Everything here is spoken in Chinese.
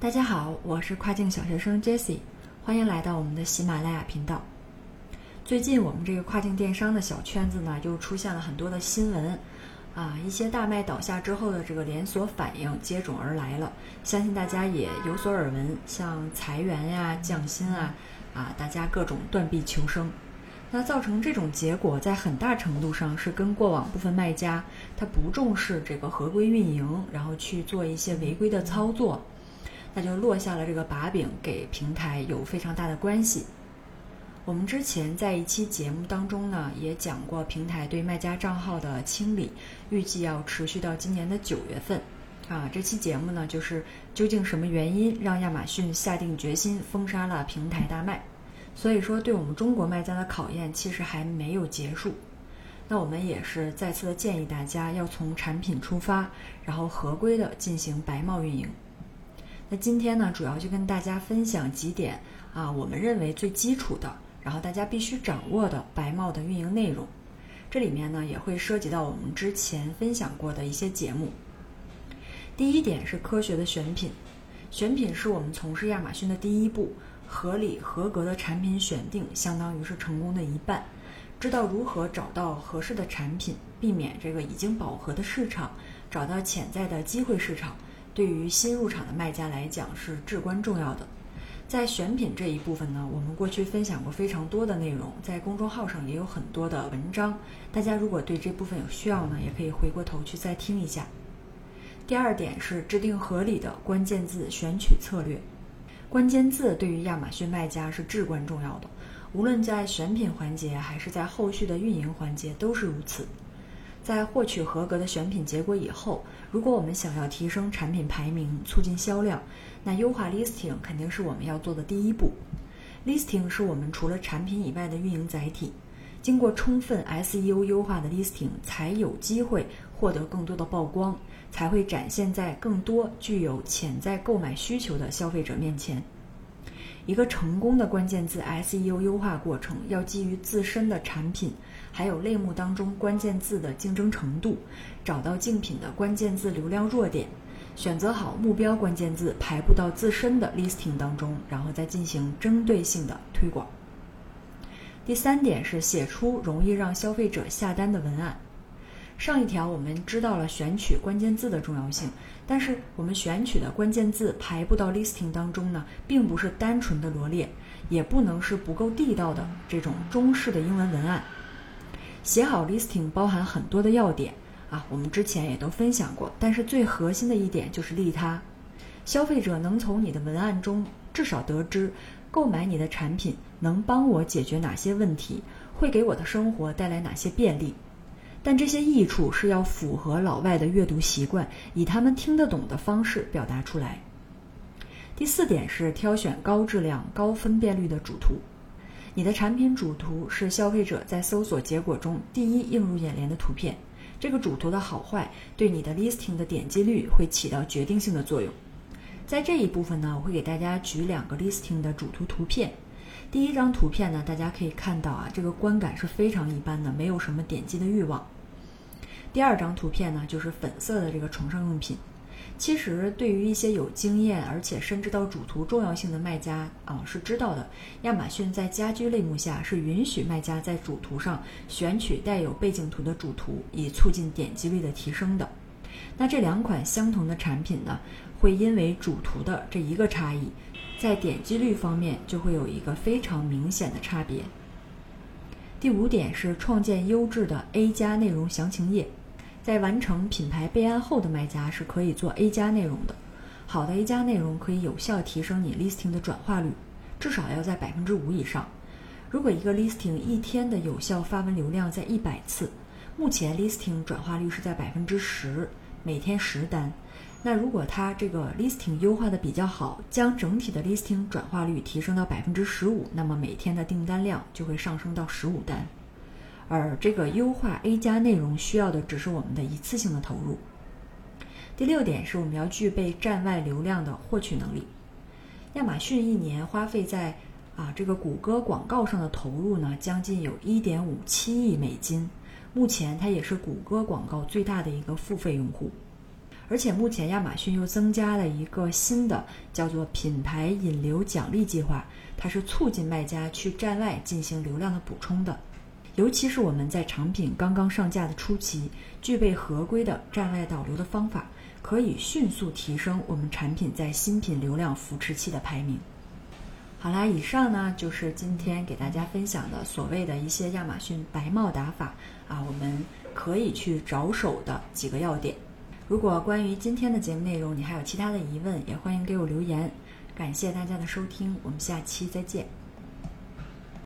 大家好，我是跨境小学生 Jessie，欢迎来到我们的喜马拉雅频道。最近我们这个跨境电商的小圈子呢，又出现了很多的新闻，啊，一些大卖倒下之后的这个连锁反应接踵而来了，相信大家也有所耳闻，像裁员呀、降薪啊，啊，大家各种断臂求生。那造成这种结果，在很大程度上是跟过往部分卖家他不重视这个合规运营，然后去做一些违规的操作，那就落下了这个把柄，给平台有非常大的关系。我们之前在一期节目当中呢，也讲过平台对卖家账号的清理，预计要持续到今年的九月份。啊，这期节目呢，就是究竟什么原因让亚马逊下定决心封杀了平台大卖？所以说，对我们中国卖家的考验其实还没有结束。那我们也是再次的建议大家要从产品出发，然后合规的进行白帽运营。那今天呢，主要就跟大家分享几点啊，我们认为最基础的，然后大家必须掌握的白帽的运营内容。这里面呢，也会涉及到我们之前分享过的一些节目。第一点是科学的选品，选品是我们从事亚马逊的第一步。合理合格的产品选定，相当于是成功的一半。知道如何找到合适的产品，避免这个已经饱和的市场，找到潜在的机会市场，对于新入场的卖家来讲是至关重要的。在选品这一部分呢，我们过去分享过非常多的内容，在公众号上也有很多的文章。大家如果对这部分有需要呢，也可以回过头去再听一下。第二点是制定合理的关键字选取策略。关键字对于亚马逊卖家是至关重要的，无论在选品环节还是在后续的运营环节都是如此。在获取合格的选品结果以后，如果我们想要提升产品排名、促进销量，那优化 listing 肯定是我们要做的第一步。listing 是我们除了产品以外的运营载体，经过充分 SEO 优化的 listing 才有机会获得更多的曝光。才会展现在更多具有潜在购买需求的消费者面前。一个成功的关键字 SEO 优化过程，要基于自身的产品，还有类目当中关键字的竞争程度，找到竞品的关键字流量弱点，选择好目标关键字排布到自身的 listing 当中，然后再进行针对性的推广。第三点是写出容易让消费者下单的文案。上一条我们知道了选取关键字的重要性，但是我们选取的关键字排布到 listing 当中呢，并不是单纯的罗列，也不能是不够地道的这种中式的英文文案。写好 listing 包含很多的要点啊，我们之前也都分享过，但是最核心的一点就是利他，消费者能从你的文案中至少得知购买你的产品能帮我解决哪些问题，会给我的生活带来哪些便利。但这些益处是要符合老外的阅读习惯，以他们听得懂的方式表达出来。第四点是挑选高质量、高分辨率的主图。你的产品主图是消费者在搜索结果中第一映入眼帘的图片，这个主图的好坏对你的 listing 的点击率会起到决定性的作用。在这一部分呢，我会给大家举两个 listing 的主图图片。第一张图片呢，大家可以看到啊，这个观感是非常一般的，没有什么点击的欲望。第二张图片呢，就是粉色的这个床上用品。其实对于一些有经验而且深知到主图重要性的卖家啊，是知道的。亚马逊在家居类目下是允许卖家在主图上选取带有背景图的主图，以促进点击率的提升的。那这两款相同的产品呢，会因为主图的这一个差异，在点击率方面就会有一个非常明显的差别。第五点是创建优质的 A 加内容详情页。在完成品牌备案后的卖家是可以做 A 加内容的。好的 A 加内容可以有效提升你 listing 的转化率，至少要在百分之五以上。如果一个 listing 一天的有效发文流量在一百次，目前 listing 转化率是在百分之十，每天十单。那如果它这个 listing 优化的比较好，将整体的 listing 转化率提升到百分之十五，那么每天的订单量就会上升到十五单。而这个优化 A 加内容需要的只是我们的一次性的投入。第六点是我们要具备站外流量的获取能力。亚马逊一年花费在啊这个谷歌广告上的投入呢，将近有1.57亿美金。目前它也是谷歌广告最大的一个付费用户。而且目前亚马逊又增加了一个新的叫做品牌引流奖励计划，它是促进卖家去站外进行流量的补充的。尤其是我们在产品刚刚上架的初期，具备合规的站外导流的方法，可以迅速提升我们产品在新品流量扶持期的排名。好啦，以上呢就是今天给大家分享的所谓的一些亚马逊白帽打法啊，我们可以去着手的几个要点。如果关于今天的节目内容你还有其他的疑问，也欢迎给我留言。感谢大家的收听，我们下期再见。